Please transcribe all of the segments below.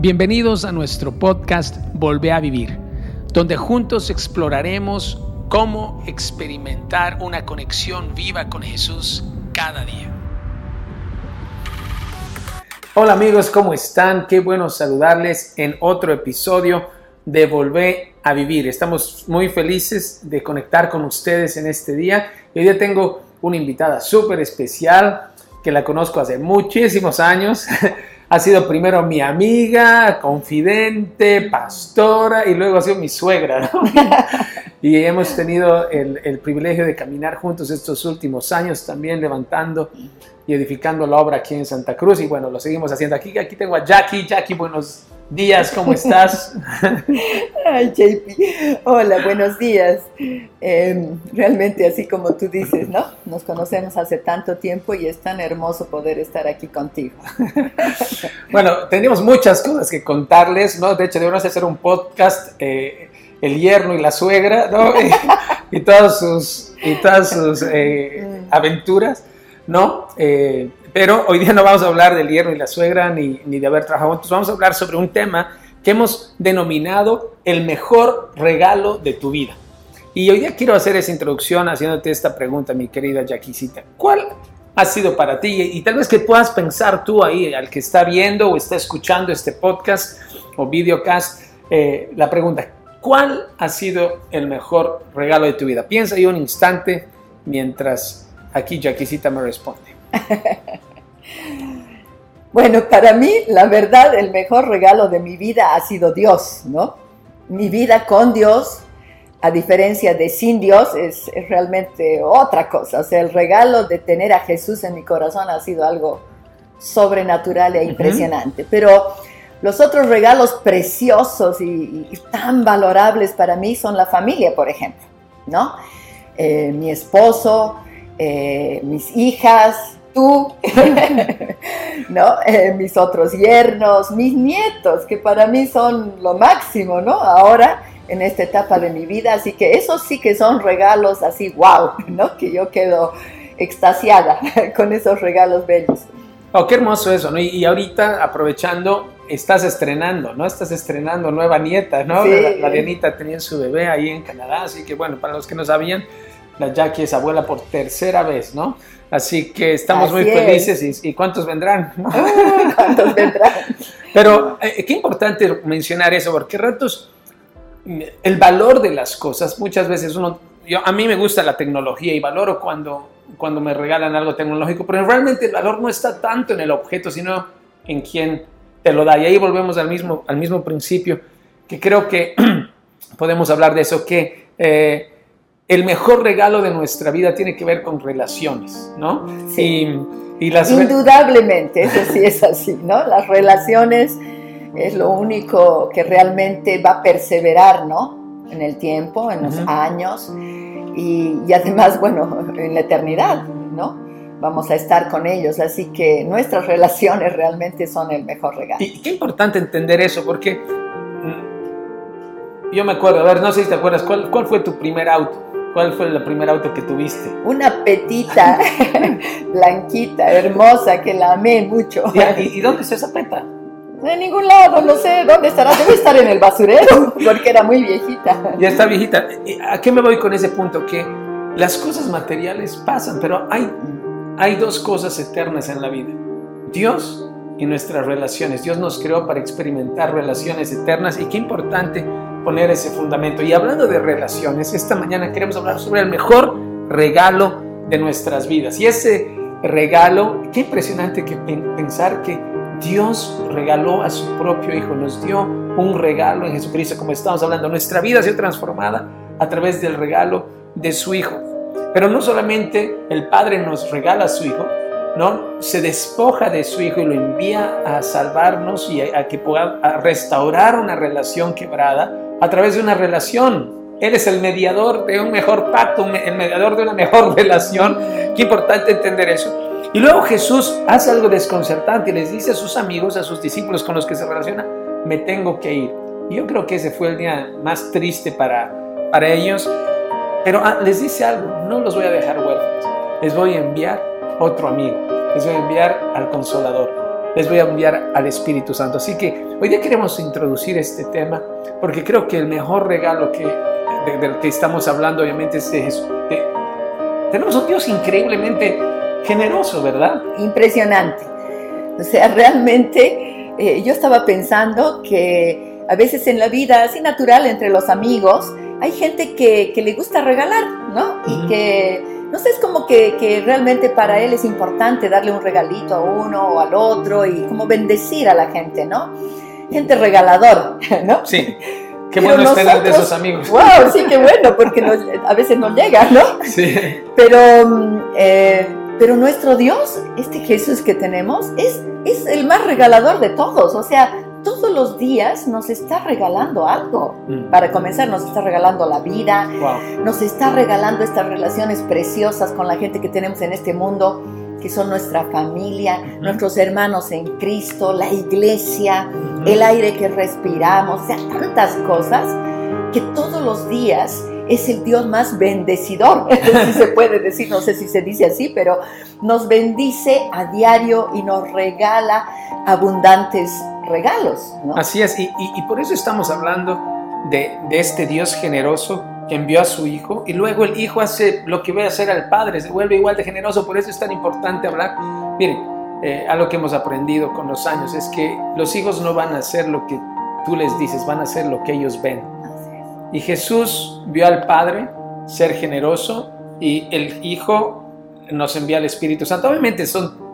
Bienvenidos a nuestro podcast Volvé a Vivir, donde juntos exploraremos cómo experimentar una conexión viva con Jesús cada día. Hola amigos, ¿cómo están? Qué bueno saludarles en otro episodio de Volver a Vivir. Estamos muy felices de conectar con ustedes en este día. Hoy día tengo una invitada súper especial que la conozco hace muchísimos años. ha sido primero mi amiga, confidente, pastora y luego ha sido mi suegra. y hemos tenido el, el, privilegio de caminar juntos estos últimos años también levantando y edificando la obra aquí en Santa Cruz. Y bueno, lo seguimos haciendo aquí. Aquí tengo a Jackie. Jackie, buenos días, ¿cómo estás? Ay, JP, hola, buenos días. Em, realmente, así como tú dices, ¿no? Nos conocemos hace tanto tiempo y es tan hermoso poder estar aquí contigo. bueno, tenemos muchas cosas que contarles, ¿no? De hecho, debemos hacer un podcast, eh, el yerno y la suegra, ¿no? y, todas sus, y todas sus eh, mm. aventuras, ¿no? Eh, pero hoy día no vamos a hablar del hierro y la suegra ni, ni de haber trabajado juntos, vamos a hablar sobre un tema que hemos denominado el mejor regalo de tu vida. Y hoy día quiero hacer esa introducción haciéndote esta pregunta, mi querida Jaquisita. ¿Cuál ha sido para ti? Y, tal vez que puedas pensar tú ahí, al que está viendo o está escuchando este podcast o videocast, eh, la pregunta, ¿cuál ha sido el mejor regalo de tu vida? Piensa ahí un instante mientras aquí Jaquisita me responde. Bueno, para mí, la verdad, el mejor regalo de mi vida ha sido Dios, ¿no? Mi vida con Dios, a diferencia de sin Dios, es, realmente otra cosa. O sea, el regalo de tener a Jesús en mi corazón ha sido algo sobrenatural e impresionante. Pero los otros regalos preciosos y, tan valorables para mí son la familia, por ejemplo, ¿no? Eh, mi esposo, eh, mis hijas, tú, ¿no? Eh, mis otros yernos, mis nietos, que para mí son lo máximo, ¿no? Ahora, en esta etapa de mi vida, así que esos sí que son regalos así, wow, ¿no? Que yo quedo extasiada con esos regalos bellos. Oh, qué hermoso eso, ¿no? Y, ahorita, aprovechando, estás estrenando, ¿no? Estás estrenando nueva nieta, ¿no? La, la Dianita tenía su bebé ahí en Canadá, así que bueno, para los que no sabían, la Jackie es abuela por tercera vez, ¿no? Así que estamos muy felices y, ¿cuántos vendrán? ¿Cuántos vendrán? Pero eh, qué importante mencionar eso, porque ratos el valor de las cosas, muchas veces uno, yo, a mí me gusta la tecnología y valoro cuando, cuando me regalan algo tecnológico, pero realmente el valor no está tanto en el objeto, sino en quien te lo da. Y ahí volvemos al mismo, al mismo principio, que creo que podemos hablar de eso, que... Eh, el mejor regalo de nuestra vida tiene que ver con relaciones, ¿no? Sí. Y, las Indudablemente, eso sí es así, ¿no? Las relaciones es lo único que realmente va a perseverar, ¿no? En el tiempo, en los años y, y, además, bueno, en la eternidad, ¿no? Vamos a estar con ellos, así que nuestras relaciones realmente son el mejor regalo. Y qué importante entender eso, porque mm, yo me acuerdo, a ver, no sé si te acuerdas, ¿cuál, cuál fue tu primer auto? ¿Cuál fue el primer auto que tuviste? Una petita blanquita, hermosa, que la amé mucho. ¿Y, dónde está esa peta? En ningún lado, no sé dónde estará. Debe estar en el basurero, porque era muy viejita. Ya está viejita. ¿A qué me voy con ese punto? Que las cosas materiales pasan, pero hay, hay dos cosas eternas en la vida. Dios y nuestras relaciones. Dios nos creó para experimentar relaciones eternas y qué importante poner ese fundamento. Y hablando de relaciones, esta mañana queremos hablar sobre el mejor regalo de nuestras vidas. Y ese regalo, qué impresionante que pensar que Dios regaló a su propio Hijo, nos dio un regalo en Jesucristo, como estamos hablando. Nuestra vida ha sido transformada a través del regalo de su Hijo. Pero no solamente el Padre nos regala a su Hijo, ¿no? Se despoja de su Hijo y lo envía a salvarnos y a, que pueda restaurar una relación quebrada a través de una relación. Él es el mediador de un mejor pacto, el mediador de una mejor relación. Qué importante entender eso. Y luego Jesús hace algo desconcertante y les dice a sus amigos, a sus discípulos con los que se relaciona, me tengo que ir. Yo creo que ese fue el día más triste para, para ellos. Pero ah, les dice algo, no los voy a dejar huérfanos. Les voy a enviar otro amigo. Les voy a enviar al consolador les voy a enviar al Espíritu Santo. Así que hoy día queremos introducir este tema porque creo que el mejor regalo que, del que estamos hablando obviamente es de Jesús. tenemos un Dios increíblemente generoso, ¿verdad? Impresionante. O sea, realmente eh, yo estaba pensando que a veces en la vida, así natural entre los amigos, hay gente que, que le gusta regalar, ¿no? Y que no sé, es como que, realmente para él es importante darle un regalito a uno o al otro y como bendecir a la gente, ¿no? Gente regalador, ¿no? Sí. Qué bueno es tener de esos amigos. Wow, sí, qué bueno, porque a veces no llega, ¿no? Sí. Pero, mm, eh, pero nuestro Dios, este Jesús que tenemos, es, es el más regalador de todos. O sea, todos los días nos está regalando algo. Mm. Para comenzar, nos está regalando la vida, nos está regalando estas relaciones preciosas con la gente que tenemos en este mundo, que son nuestra familia, nuestros hermanos en Cristo, la iglesia, el aire que respiramos, o sea, tantas cosas que todos los días es el Dios más bendecidor, si se puede decir, no sé si se dice así, pero nos bendice a diario y nos regala abundantes regalos. Así es, y, por eso estamos hablando de, este Dios generoso que envió a su hijo y luego el hijo hace lo que ve hacer al padre, se vuelve igual de generoso, por eso es tan importante hablar. Miren, eh, algo que hemos aprendido con los años es que los hijos no van a hacer lo que tú les dices, van a hacer lo que ellos ven. Y Jesús vio al Padre ser generoso y el Hijo nos envía al Espíritu Santo. Obviamente son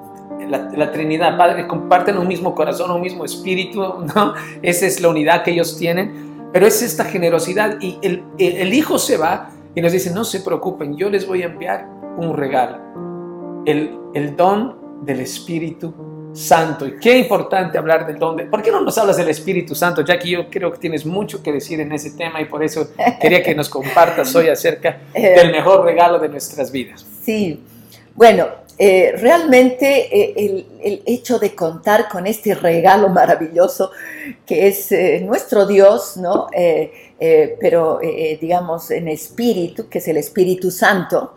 la, Trinidad, Padre, comparten un mismo corazón, un mismo espíritu, ¿no? Esa es la unidad que ellos tienen, pero es esta generosidad y el, el, Hijo se va y nos dice, no se preocupen, yo les voy a enviar un regalo, el, el don del Espíritu Santo. Y qué importante hablar del don de... ¿Por qué no nos hablas del Espíritu Santo? Ya que yo creo que tienes mucho que decir en ese tema y por eso quería que nos compartas hoy acerca del mejor regalo de nuestras vidas. Sí, bueno, eh, realmente eh, el, hecho de contar con este regalo maravilloso que es eh, nuestro Dios, ¿no? pero digamos en espíritu, que es el Espíritu Santo,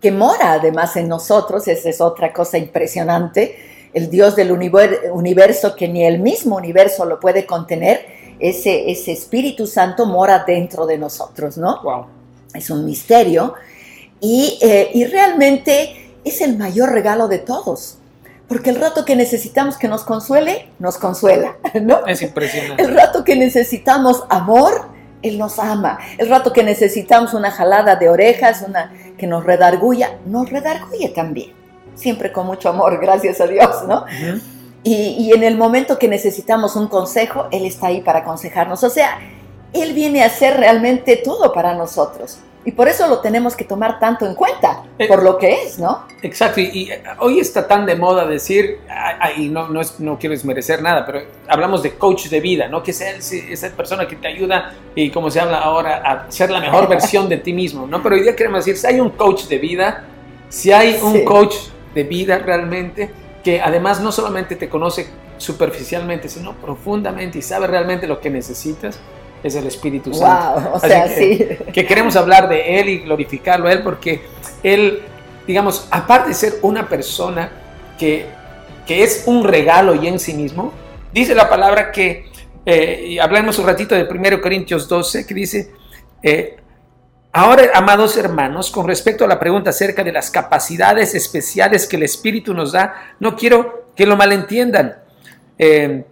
que mora además en nosotros, esa es otra cosa impresionante, el Dios del universo que ni el mismo universo lo puede contener, ese, ese Espíritu Santo mora dentro de nosotros, ¿no? Wow. Es un misterio y, y realmente es el mayor regalo de todos. Porque el rato que necesitamos que nos consuele, nos consuela, ¿no? Es impresionante. El rato que necesitamos amor, Él nos ama. El rato que necesitamos una jalada de orejas, una que nos redarguya, nos redarguye también. Siempre con mucho amor, gracias a Dios, ¿no? y, y en el momento que necesitamos un consejo, Él está ahí para aconsejarnos. O sea, Él viene a hacer realmente todo para nosotros. Y por eso lo tenemos que tomar tanto en cuenta, eh, por lo que es, ¿no? Exacto, y, hoy está tan de moda decir, y no, no, es, no quiero desmerecer nada, pero hablamos de coach de vida, ¿no? Que sea esa persona que te ayuda, y como se habla ahora, a ser la mejor versión de ti mismo, ¿no? Pero hoy día queremos decir, si hay un coach de vida, si hay un coach de vida realmente, que además no solamente te conoce superficialmente, sino profundamente y sabe realmente lo que necesitas, es el Espíritu Santo. o sea, que, sí. que queremos hablar de Él y glorificarlo a Él porque Él, digamos, aparte de ser una persona que, que es un regalo y en sí mismo, dice la palabra que, eh, y hablamos un ratito de 1 Corintios 12, que dice, eh, ahora, amados hermanos, con respecto a la pregunta acerca de las capacidades especiales que el Espíritu nos da, no quiero que lo malentiendan. Eh,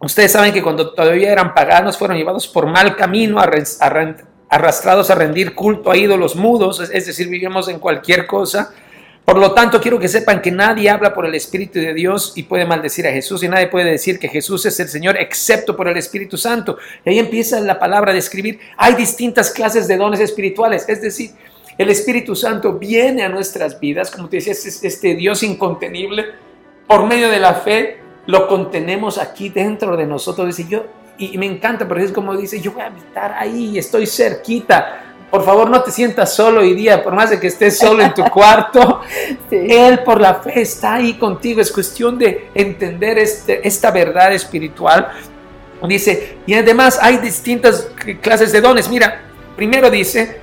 Ustedes saben que cuando todavía eran paganos fueron llevados por mal camino, arrastrados a rendir culto a ídolos mudos, es decir, vivimos en cualquier cosa. Por lo tanto, quiero que sepan que nadie habla por el Espíritu de Dios y puede maldecir a Jesús y nadie puede decir que Jesús es el Señor excepto por el Espíritu Santo. Y ahí empieza la palabra de escribir. Hay distintas clases de dones espirituales, es decir, el Espíritu Santo viene a nuestras vidas, como te decía, es este Dios incontenible por medio de la fe lo contenemos aquí dentro de nosotros. Dice yo, y me encanta, porque es como dice, yo voy a habitar ahí, estoy cerquita. Por favor, no te sientas solo hoy día, por más de que estés solo en tu cuarto. Él por la fe está ahí contigo. Es cuestión de entender este, esta verdad espiritual. Dice, y además hay distintas clases de dones. Mira, primero dice,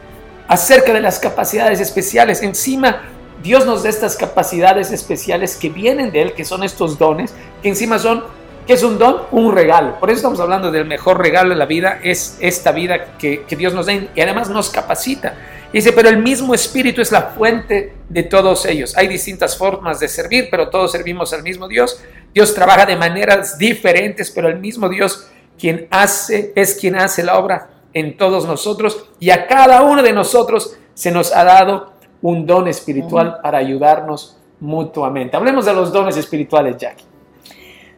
acerca de las capacidades especiales. Encima Dios nos da estas capacidades especiales que vienen de Él, que son estos dones, que encima son, ¿qué es un don? Un regalo. Por eso estamos hablando del mejor regalo de la vida, es esta vida que, que Dios nos da y además nos capacita. Dice, pero el mismo Espíritu es la fuente de todos ellos. Hay distintas formas de servir, pero todos servimos al mismo Dios. Dios trabaja de maneras diferentes, pero el mismo Dios quien hace es quien hace la obra en todos nosotros y a cada uno de nosotros se nos ha dado un don espiritual para ayudarnos mutuamente. Hablemos de los dones espirituales, Jackie.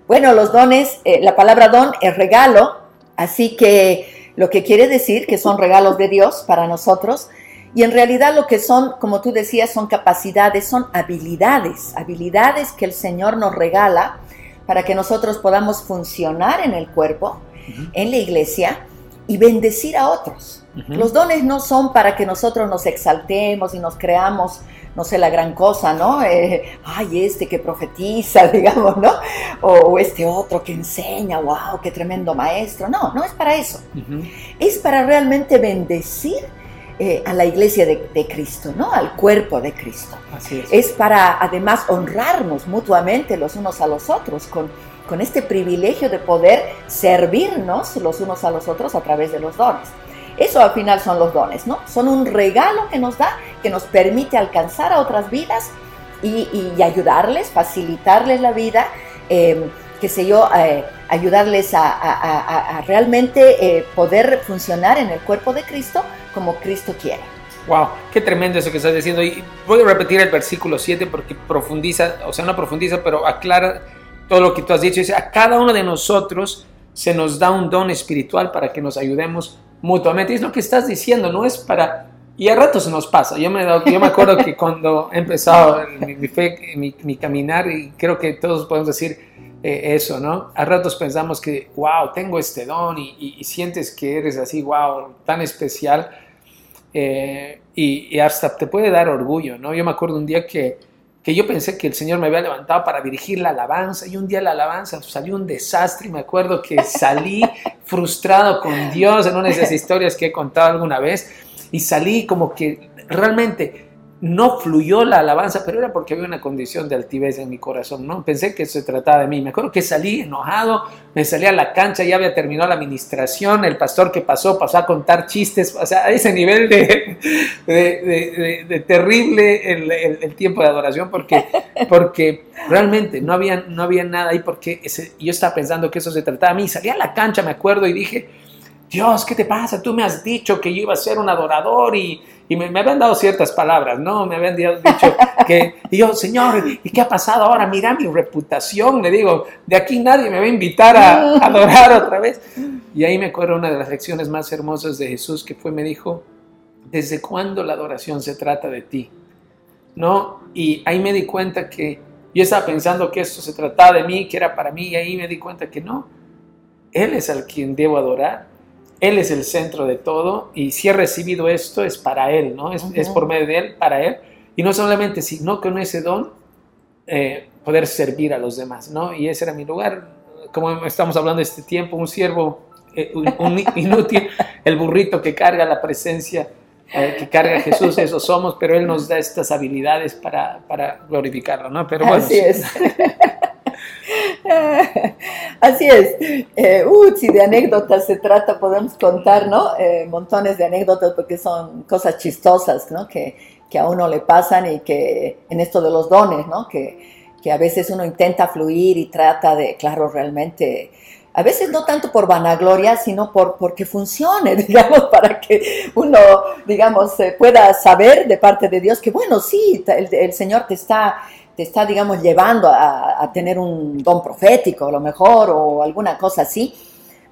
Bueno, los dones, eh, la palabra don es regalo, así que lo que quiere decir que son regalos de Dios para nosotros. Y en realidad lo que son, como tú decías, son capacidades, son habilidades, habilidades que el Señor nos regala para que nosotros podamos funcionar en el cuerpo, en la iglesia y bendecir a otros. Los dones no son para que nosotros nos exaltemos y nos creamos, no sé, la gran cosa, ¿no? Eh, ay, este que profetiza, digamos, ¿no? O, este otro que enseña, wow, qué tremendo maestro. No, no es para eso. Es para realmente bendecir eh, a la iglesia de, Cristo, ¿no? Al cuerpo de Cristo. Así es. es para además honrarnos mutuamente los unos a los otros con con este privilegio de poder servirnos los unos a los otros a través de los dones. Eso al final son los dones, ¿no? Son un regalo que nos da, que nos permite alcanzar a otras vidas y, ayudarles, facilitarles la vida, eh, qué sé yo, eh, ayudarles a, realmente eh, poder funcionar en el cuerpo de Cristo como Cristo quiere. Wow, qué tremendo eso que estás diciendo. Y voy a repetir el versículo 7 porque profundiza, o sea, no profundiza, pero aclara todo lo que tú has dicho. Dice, a cada uno de nosotros se nos da un don espiritual para que nos ayudemos mutuamente. es lo que estás diciendo, no es para... Y a ratos nos pasa. Yo me, yo me acuerdo que cuando he empezado mi, fe, mi, caminar, y creo que todos podemos decir eh, eso, ¿no? A ratos pensamos que, wow, tengo este don y, sientes que eres así, wow, tan especial. Eh, y, y, hasta te puede dar orgullo, ¿no? Yo me acuerdo un día que que yo pensé que el Señor me había levantado para dirigir la alabanza y un día la alabanza salió un desastre y me acuerdo que salí frustrado con Dios en una de esas historias que he contado alguna vez y salí como que realmente no fluyó la alabanza, pero era porque había una condición de altivez en mi corazón, ¿no? Pensé que se trataba de mí. Me acuerdo que salí enojado, me salí a la cancha, ya había terminado la administración, el pastor que pasó pasó a contar chistes, o sea, a ese nivel de, terrible el, tiempo de adoración, porque, porque realmente no había, no nada ahí, porque yo estaba pensando que eso se trataba de mí. Salí a la cancha, me acuerdo, y dije, Dios, ¿qué te pasa? Tú me has dicho que yo iba a ser un adorador y, me, habían dado ciertas palabras, ¿no? Me habían dicho que, y yo, Señor, ¿y qué ha pasado ahora? Mira mi reputación, le digo, de aquí nadie me va a invitar a, adorar otra vez. Y ahí me acuerdo una de las lecciones más hermosas de Jesús que fue, me dijo, ¿desde cuándo la adoración se trata de ti? ¿No? Y ahí me di cuenta que yo estaba pensando que esto se trataba de mí, que era para mí, y ahí me di cuenta que no. Él es al quien debo adorar él es el centro de todo y si he recibido esto es para Él, ¿no? Es, por medio de Él, para Él. Y no solamente, sino con ese don eh, poder servir a los demás, ¿no? Y ese era mi lugar. Como estamos hablando de este tiempo, un siervo eh, un, inútil, el burrito que carga la presencia, eh, que carga Jesús, eso somos, pero Él nos da estas habilidades para, para glorificarlo, ¿no? Pero bueno. Así es. Así es. Eh, uh, si de anécdotas se trata, podemos contar, ¿no? Eh, montones de anécdotas porque son cosas chistosas, ¿no? Que, que, a uno le pasan y que en esto de los dones, ¿no? Que, que a veces uno intenta fluir y trata de, claro, realmente a veces no tanto por vanagloria, sino por porque funcione, digamos, para que uno, digamos, pueda saber de parte de Dios que, bueno, sí, el, el Señor te está te está, digamos, llevando a, tener un don profético, a lo mejor, o alguna cosa así.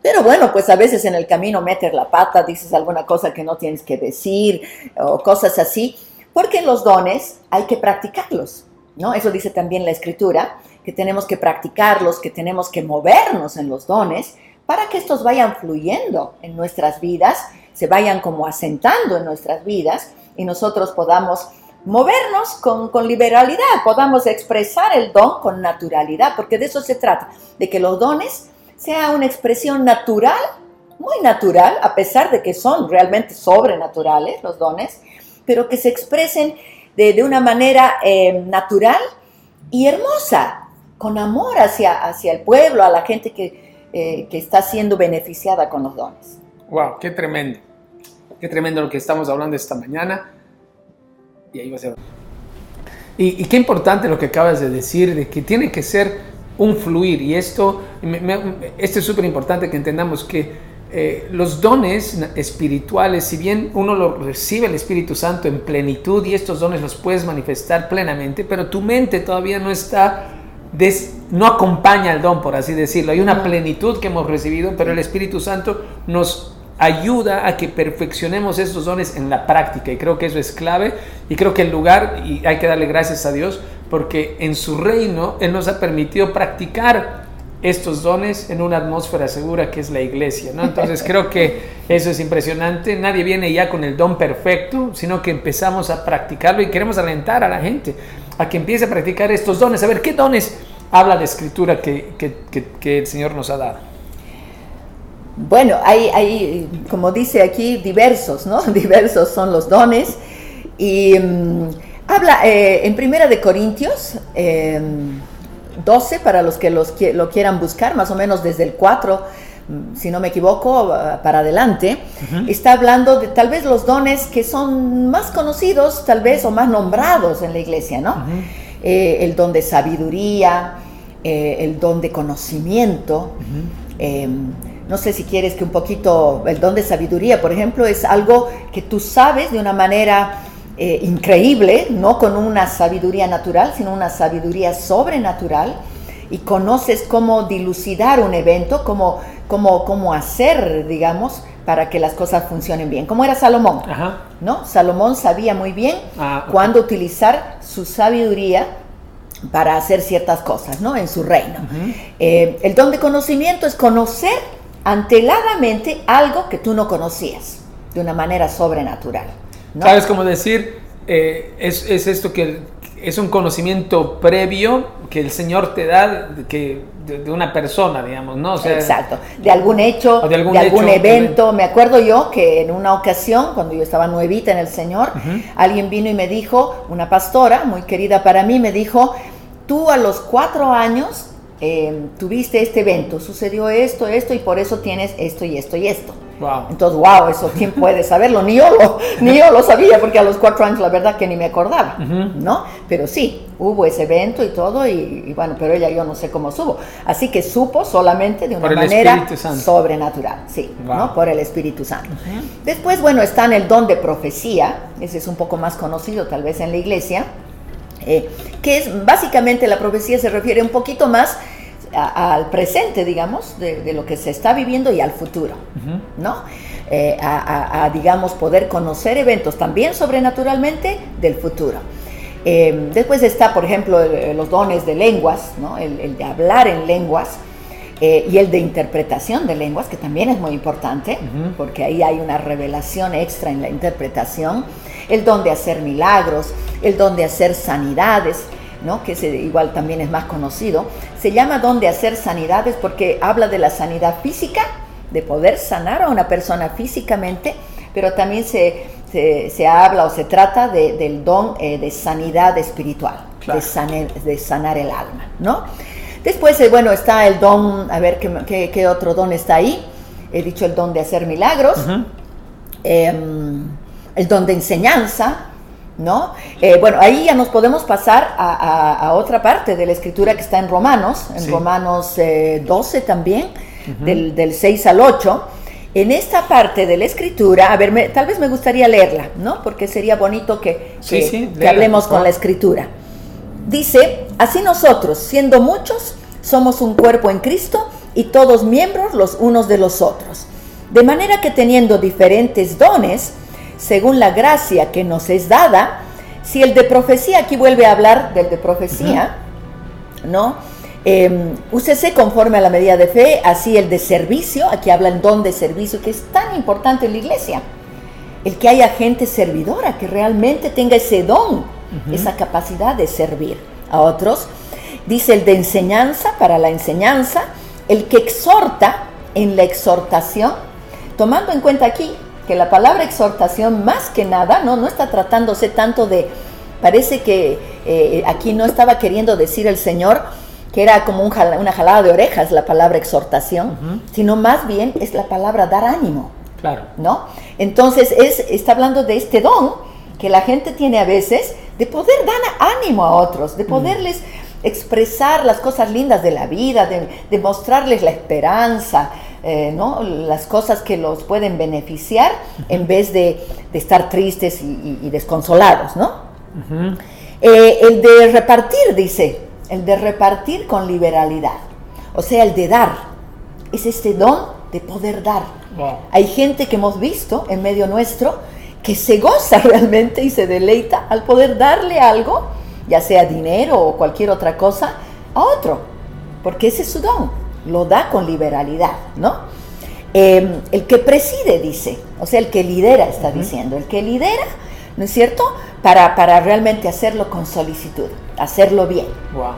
Pero bueno, pues a veces en el camino metes la pata, dices alguna cosa que no tienes que decir, o cosas así, porque los dones hay que practicarlos, ¿no? Eso dice también la escritura, que tenemos que practicarlos, que tenemos que movernos en los dones para que estos vayan fluyendo en nuestras vidas, se vayan como asentando en nuestras vidas y nosotros podamos movernos con, liberalidad, podamos expresar el don con naturalidad, porque de eso se trata, de que los dones sean una expresión natural, muy natural, a pesar de que son realmente sobrenaturales los dones, pero que se expresen de, una manera eh, natural y hermosa, con amor hacia, hacia el pueblo, a la gente que, eh, que está siendo beneficiada con los dones. ¡Wow! ¡Qué tremendo! Qué tremendo lo que estamos hablando esta mañana. Y ahí va a ser. Y, y, qué importante lo que acabas de decir, de que tiene que ser un fluir. Y esto, esto es súper importante que entendamos que eh, los dones espirituales, si bien uno lo recibe el Espíritu Santo en plenitud y estos dones los puedes manifestar plenamente, pero tu mente todavía no está, no acompaña al don, por así decirlo. Hay una plenitud que hemos recibido, pero el Espíritu Santo nos ayuda a que perfeccionemos estos dones en la práctica y creo que eso es clave y creo que el lugar, y hay que darle gracias a Dios, porque en su reino Él nos ha permitido practicar estos dones en una atmósfera segura que es la iglesia. ¿no? Entonces creo que eso es impresionante. Nadie viene ya con el don perfecto, sino que empezamos a practicarlo y queremos alentar a la gente a que empiece a practicar estos dones. A ver, ¿qué dones habla la escritura que, que, el Señor nos ha dado? Bueno, hay, hay, como dice aquí, diversos, ¿no? Diversos son los dones. Y mm, habla eh, en Primera de Corintios. Eh, 12 para los que los, lo quieran buscar, más o menos desde el 4, mm, si no me equivoco, para adelante, está hablando de tal vez los dones que son más conocidos, tal vez, o más nombrados en la iglesia, ¿no? Eh, el don de sabiduría, eh, el don de conocimiento. Em, no sé si quieres que un poquito, el don de sabiduría, por ejemplo, es algo que tú sabes de una manera eh, increíble, no con una sabiduría natural, sino una sabiduría sobrenatural, y conoces cómo dilucidar un evento, cómo, cómo, cómo hacer, digamos, para que las cosas funcionen bien. Como era Salomón, ¿no? Salomón sabía muy bien ah, cuándo utilizar su sabiduría para hacer ciertas cosas, ¿no? En su reino. Eh, el don de conocimiento es conocer anteladamente algo que tú no conocías, de una manera sobrenatural. ¿Sabes cómo decir? Eh, es, esto que es un conocimiento previo que el Señor te da que, de, una persona, digamos, ¿no? Exacto, de algún hecho, de algún, evento. Me acuerdo yo que en una ocasión, cuando yo estaba nuevita en el Señor, alguien vino y me dijo, una pastora muy querida para mí, me dijo, tú a los cuatro años eh, tuviste este evento, sucedió esto, esto y por eso tienes esto y esto y esto. Entonces, wow, eso quién puede saberlo, ni yo lo, ni yo lo sabía porque a los cuatro años la verdad que ni me acordaba, ¿no? Pero sí, hubo ese evento y todo y, bueno, pero ella yo no sé cómo supo. Así que supo solamente de una manera sobrenatural, sí, ¿no? Por el Espíritu Santo. Después, bueno, está en el don de profecía, ese es un poco más conocido tal vez en la iglesia, eh, que es básicamente la profecía se refiere un poquito más al presente, digamos, de, lo que se está viviendo y al futuro, ¿no? Eh, a, digamos, poder conocer eventos también sobrenaturalmente del futuro. Eh, después está, por ejemplo, los dones de lenguas, ¿no? el, de hablar en lenguas. Eh, y el de interpretación de lenguas, que también es muy importante, porque ahí hay una revelación extra en la interpretación, el don de hacer milagros, el don de hacer sanidades, que igual también es más conocido, se llama don de hacer sanidades porque habla de la sanidad física, de poder sanar a una persona físicamente, pero también se, se, habla o se trata del don eh, de sanidad espiritual, de, sanar, de sanar el alma, ¿no? Después, eh, bueno, está el don, a ver ¿qué, qué, otro don está ahí. He dicho el don de hacer milagros, em, el don de enseñanza, ¿no? Eh, bueno, ahí ya nos podemos pasar a, otra parte de la escritura que está en Romanos, en Romanos 12 eh, también, del, 6 al 8. En esta parte de la escritura, a ver, tal vez me gustaría leerla, ¿no? Porque sería bonito que, que, hablemos con la escritura. Dice, así nosotros, siendo muchos, somos un cuerpo en Cristo y todos miembros los unos de los otros. De manera que teniendo diferentes dones, según la gracia que nos es dada, si el de profecía, aquí vuelve a hablar del de profecía, ¿no? Eh, úsese conforme a la medida de fe, así el de servicio, aquí habla el don de servicio, que es tan importante en la iglesia. El que haya gente servidora, que realmente tenga ese don, esa capacidad de servir a otros. Dice el de enseñanza, para la enseñanza, el que exhorta en la exhortación, tomando en cuenta aquí que la palabra exhortación más que nada no, no está tratándose tanto de, Parece que eh, aquí no estaba queriendo decir el Señor que era como una jalada de orejas la palabra exhortación, sino más bien es la palabra dar ánimo. Claro. ¿No? Entonces es, está hablando de este don que la gente tiene a veces de poder dar ánimo a otros, de poderles expresar las cosas lindas de la vida, de, mostrarles la esperanza, eh, ¿no? las cosas que los pueden beneficiar en vez de, estar tristes y, desconsolados. ¿no? Eh, el de repartir, dice, el de repartir con liberalidad, o sea, el de dar, es este don de poder dar. Hay gente que hemos visto en medio nuestro que se goza realmente y se deleita al poder darle algo ya sea dinero o cualquier otra cosa, a otro, porque ese es su don, lo da con liberalidad, ¿no? Em, el que preside, dice, o sea, el que lidera, está diciendo, el que lidera, ¿no es cierto? Para, para realmente hacerlo con solicitud, hacerlo bien,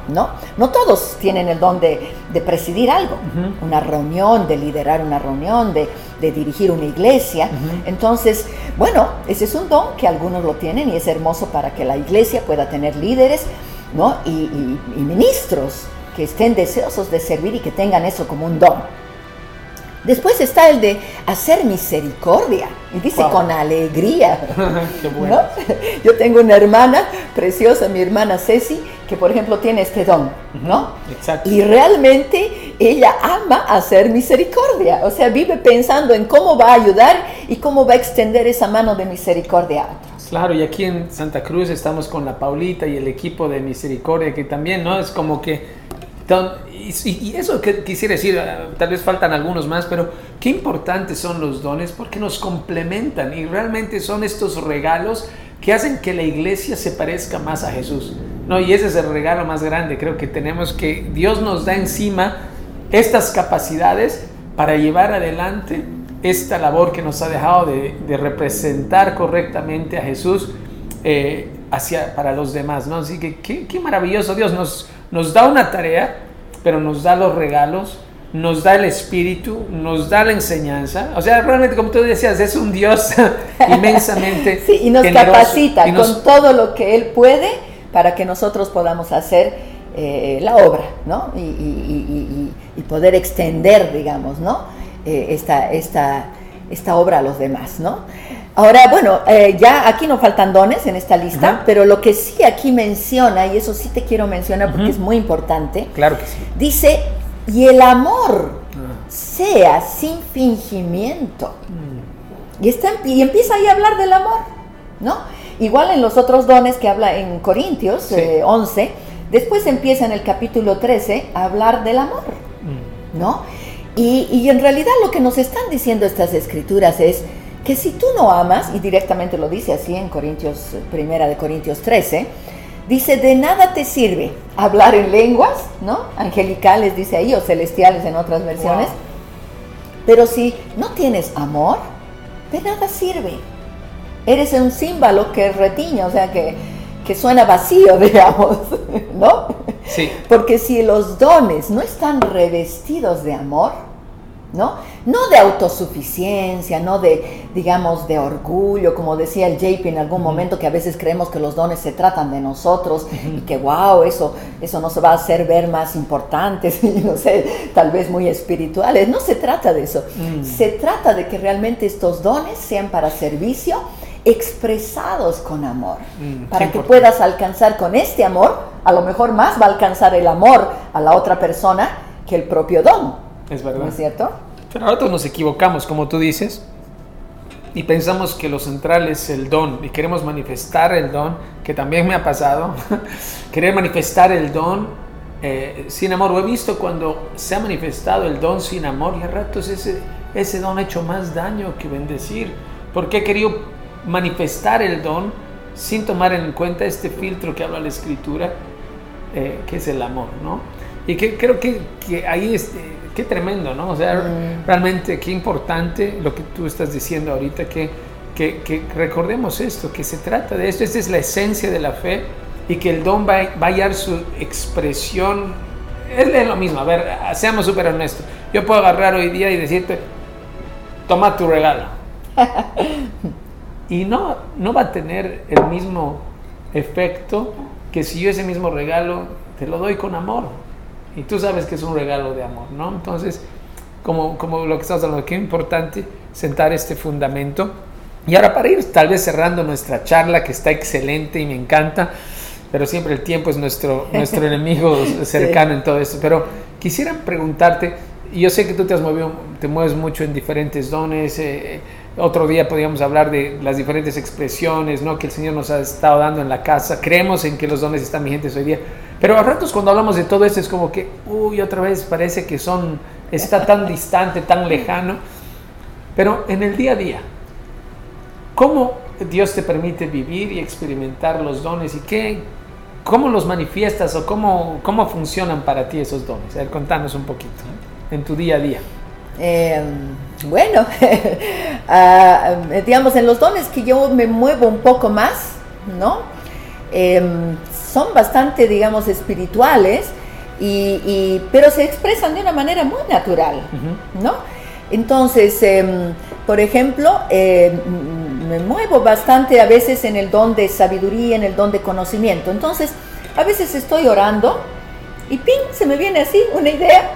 ¿no? No todos tienen el don de, presidir algo, una reunión, de liderar una reunión, de, dirigir una iglesia. Entonces, bueno, ese es un don que algunos lo tienen y es hermoso para que la iglesia pueda tener líderes, ¿no? y ministros que estén deseosos de servir y que tengan eso como un don. Después está el de hacer misericordia, y dice con alegría. Qué bueno. Yo tengo una hermana preciosa, mi hermana Ceci, que por ejemplo tiene este don, ¿no? Exacto. Y realmente ella ama hacer misericordia, o sea, vive pensando en cómo va a ayudar y cómo va a extender esa mano de misericordia a otros. Claro, y aquí en Santa Cruz estamos con la Paulita y el equipo de misericordia, que también, ¿no? Es como que y, eso que quisiera decir, ah, tal vez faltan algunos más, pero qué importantes son los dones porque nos complementan y realmente son estos regalos que hacen que la iglesia se parezca más a Jesús. No, y ese es el regalo más grande, creo que tenemos que Dios nos da encima estas capacidades para llevar adelante esta labor que nos ha dejado de, representar correctamente a Jesús eh, hacia, para los demás. ¿no? Así que qué, qué maravilloso Dios nos nos da una tarea, pero nos da los regalos, nos da el espíritu, nos da la enseñanza. O sea, realmente, como tú decías, es un Dios inmensamente. sí, y nos capacita con todo lo que Él puede para que nosotros podamos hacer eh, la obra, ¿no? Y, poder extender, digamos, ¿no? Eh, esta, esta, esta obra a los demás, ¿no? Ahora, bueno, eh, ya aquí no faltan dones en esta lista, pero lo que sí aquí menciona, y eso sí te quiero mencionar porque es muy importante, claro que sí. dice, y el amor ah. sea sin fingimiento. Mm. Y, está, y empieza ahí a hablar del amor, ¿no? Igual en los otros dones que habla en Corintios 11, eh, después empieza en el capítulo 13 a hablar del amor, mm. ¿no? Y, y en realidad lo que nos están diciendo estas escrituras es, que si tú no amas, y directamente lo dice así en Corintios, primera de Corintios 13, dice, de nada te sirve hablar en lenguas, ¿no? Angelicales dice ahí, o celestiales en otras versiones, pero si no tienes amor, de nada sirve. Eres un símbolo que retiña, o sea, que, que suena vacío, digamos, ¿no? Sí. Porque si los dones no están revestidos de amor, ¿no? No de autosuficiencia, no de, digamos, de orgullo, como decía el JP en algún momento, que a veces creemos que los dones se tratan de nosotros y que, wow, eso, eso nos va a hacer ver más importantes y, no sé, tal vez muy espirituales. No se trata de eso. Mm. Se trata de que realmente estos dones sean para servicio expresados con amor, mm, para que puedas alcanzar con este amor, a lo mejor más va a alcanzar el amor a la otra persona que el propio don. Es verdad. ¿No es cierto? Pero nosotros nos equivocamos, como tú dices, y pensamos que lo central es el don y queremos manifestar el don, que también me ha pasado, querer manifestar el don eh, sin amor. Lo he visto cuando se ha manifestado el don sin amor y a ratos ese, ese don ha hecho más daño que bendecir, porque he querido manifestar el don sin tomar en cuenta este filtro que habla la escritura, eh, que es el amor, ¿no? Y que creo que, que ahí este, qué tremendo, ¿no? O sea, mm. realmente qué importante lo que tú estás diciendo ahorita, que, que, recordemos esto, que se trata de esto, esta es la esencia de la fe y que el don va, va a hallar su expresión, es lo mismo, a ver, seamos súper honestos, yo puedo agarrar hoy día y decirte, toma tu regalo. y no, no va a tener el mismo efecto que si yo ese mismo regalo te lo doy con amor. Y tú sabes que es un regalo de amor, ¿no? Entonces, como, como lo que estamos hablando, qué importante sentar este fundamento. Y ahora para ir tal vez cerrando nuestra charla, que está excelente y me encanta, pero siempre el tiempo es nuestro, nuestro enemigo cercano en todo esto. Pero quisiera preguntarte, yo sé que tú te has movido, te mueves mucho en diferentes dones. Eh, otro día podríamos hablar de las diferentes expresiones ¿no? que el Señor nos ha estado dando en la casa. Creemos en que los dones están vigentes hoy día. Pero a ratos cuando hablamos de todo esto es como que, uy, otra vez parece que son, está tan distante, tan lejano. Pero en el día a día, ¿cómo Dios te permite vivir y experimentar los dones y qué, cómo los manifiestas o cómo, cómo funcionan para ti esos dones? A ver, contanos un poquito en tu día a día. Eh, bueno, ah, digamos, en los dones que yo me muevo un poco más, ¿no? Em, son bastante, digamos, espirituales, y, pero se expresan de una manera muy natural, ¿no? Entonces, em, por ejemplo, em, me muevo bastante a veces en el don de sabiduría, en el don de conocimiento. Entonces, a veces estoy orando y ¡ping! se me viene así una idea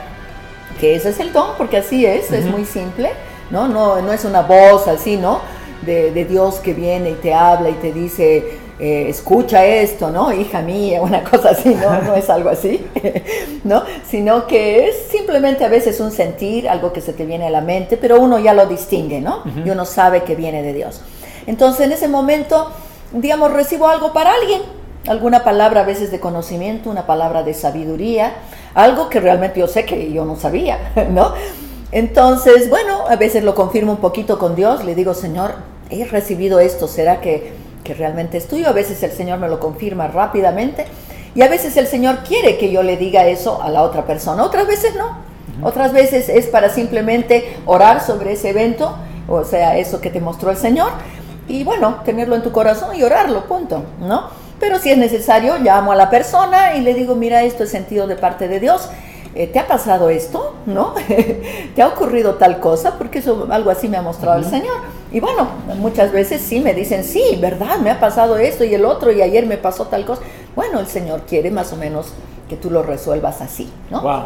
que ese es el don, porque así es, es muy simple, ¿no? ¿no? No es una voz así, ¿no? De, Dios que viene y te habla y te dice, eh, escucha esto, ¿no? Hija mía, una cosa así, ¿no? No es algo así, ¿no? Sino que es simplemente a veces un sentir, algo que se te viene a la mente, pero uno ya lo distingue, ¿no? Y uno sabe que viene de Dios. Entonces en ese momento, digamos, recibo algo para alguien, alguna palabra a veces de conocimiento, una palabra de sabiduría, algo que realmente yo sé que yo no sabía, ¿no? Entonces, bueno, a veces lo confirmo un poquito con Dios, le digo, Señor, he recibido esto, ¿será que, que realmente es tuyo? A veces el Señor me lo confirma rápidamente y a veces el Señor quiere que yo le diga eso a la otra persona, otras veces no. Otras veces es para simplemente orar sobre ese evento, o sea, eso que te mostró el Señor, y bueno, tenerlo en tu corazón y orarlo, punto, ¿no? Pero si es necesario, llamo a la persona y le digo, mira, esto es sentido de parte de Dios. Eh, ¿Te ha pasado esto? ¿No? ¿Te ha ocurrido tal cosa? Porque eso, algo así me ha mostrado el Señor. Y bueno, muchas veces sí me dicen, sí, ¿verdad? Me ha pasado esto y el otro y ayer me pasó tal cosa. Bueno, el Señor quiere más o menos que tú lo resuelvas así, ¿no? Wow.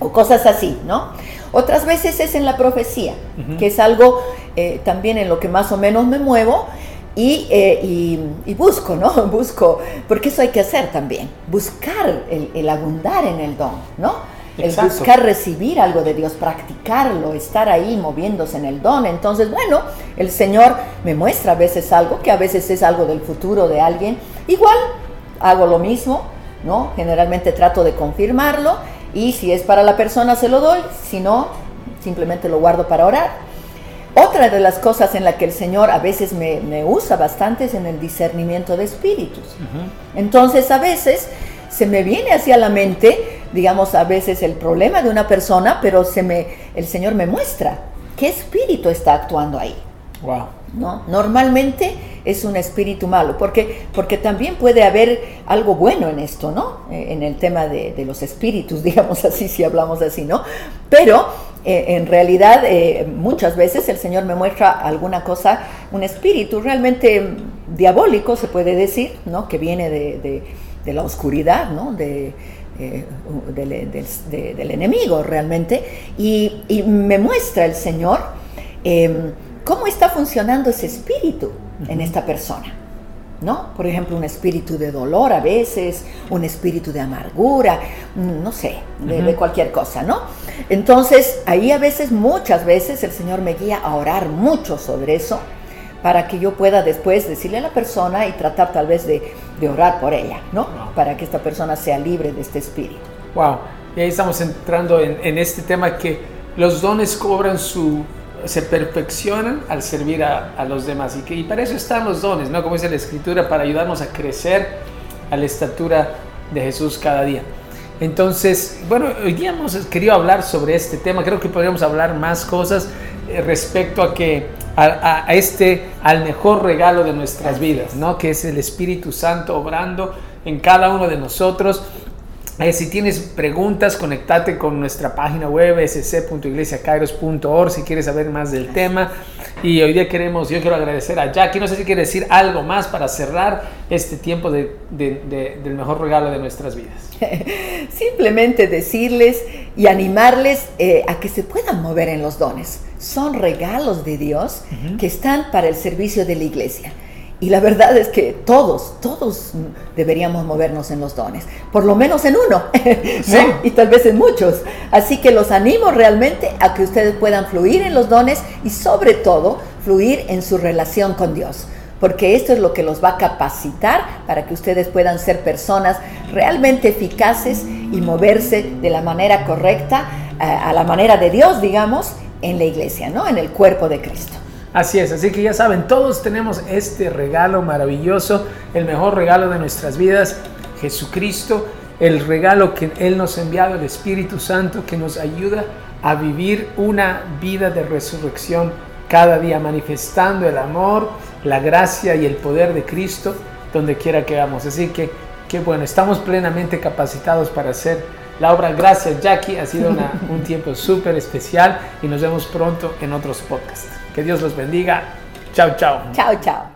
O cosas así, ¿no? Otras veces es en la profecía, que es algo eh, también en lo que más o menos me muevo eh, y, busco, ¿no? Busco, porque eso hay que hacer también, buscar el, abundar en el don, ¿no? El buscar recibir algo de Dios, practicarlo, estar ahí moviéndose en el don. Entonces, bueno, el Señor me muestra a veces algo que a veces es algo del futuro de alguien. Igual hago lo mismo, ¿no? Generalmente trato de confirmarlo y si es para la persona se lo doy, si no, simplemente lo guardo para orar. Otra de las cosas en la que el Señor a veces me, usa bastante es en el discernimiento de espíritus. Entonces a veces se me viene hacia la mente, digamos, a veces el problema de una persona, pero se me, el Señor me muestra qué espíritu está actuando ahí. Wow. ¿No? Normalmente es un espíritu malo, porque, porque también puede haber algo bueno en esto, ¿no? Eh, en el tema de, de los espíritus, digamos así, si hablamos así, ¿no? Pero eh, en realidad eh, muchas veces el Señor me muestra alguna cosa, un espíritu realmente diabólico, se puede decir, ¿no? que viene de, la oscuridad, ¿no? de, eh, del, enemigo realmente, y, me muestra el Señor em, cómo está funcionando ese espíritu en esta persona. ¿no? Por ejemplo, un espíritu de dolor a veces, un espíritu de amargura, mm, no sé, de, cualquier cosa, ¿no? Entonces, ahí a veces, muchas veces, el Señor me guía a orar mucho sobre eso para que yo pueda después decirle a la persona y tratar tal vez de, orar por ella, ¿no? Para que esta persona sea libre de este espíritu. Wow, y ahí estamos entrando en, en este tema que los dones cobran su se perfeccionan al servir a, los demás. Y, que, y para eso están los dones, ¿no? Como dice la Escritura, para ayudarnos a crecer a la estatura de Jesús cada día. Entonces, bueno, hoy día hemos querido hablar sobre este tema. Creo que podríamos hablar más cosas eh, respecto a que a, este al mejor regalo de nuestras vidas, ¿no? Que es el Espíritu Santo obrando en cada uno de nosotros Eh, si tienes preguntas, conectate con nuestra página web sc.iglesiacairos.org si quieres saber más del tema. Y hoy día queremos, yo quiero agradecer a Jackie. No sé si quiere decir algo más para cerrar este tiempo de, del mejor regalo de nuestras vidas. Simplemente decirles y animarles eh, a que se puedan mover en los dones. Son regalos de Dios que están para el servicio de la iglesia. Y la verdad es que todos, todos deberíamos movernos en los dones, por lo menos en uno, y tal vez en muchos. Así que los animo realmente a que ustedes puedan fluir en los dones y sobre todo fluir en su relación con Dios, porque esto es lo que los va a capacitar para que ustedes puedan ser personas realmente eficaces y moverse de la manera correcta, a, eh, a la manera de Dios, digamos, en la iglesia, ¿no? En el cuerpo de Cristo. Así es, así que ya saben, todos tenemos este regalo maravilloso, el mejor regalo de nuestras vidas, Jesucristo, el regalo que Él nos ha enviado, el Espíritu Santo, que nos ayuda a vivir una vida de resurrección cada día, manifestando el amor, la gracia y el poder de Cristo donde quiera que vamos. Así que, qué bueno, estamos plenamente capacitados para hacer la obra. Gracias, Jackie, ha sido un tiempo súper especial y nos vemos pronto en otros podcasts. Que Dios los bendiga. Chao, chao. Chao, chao.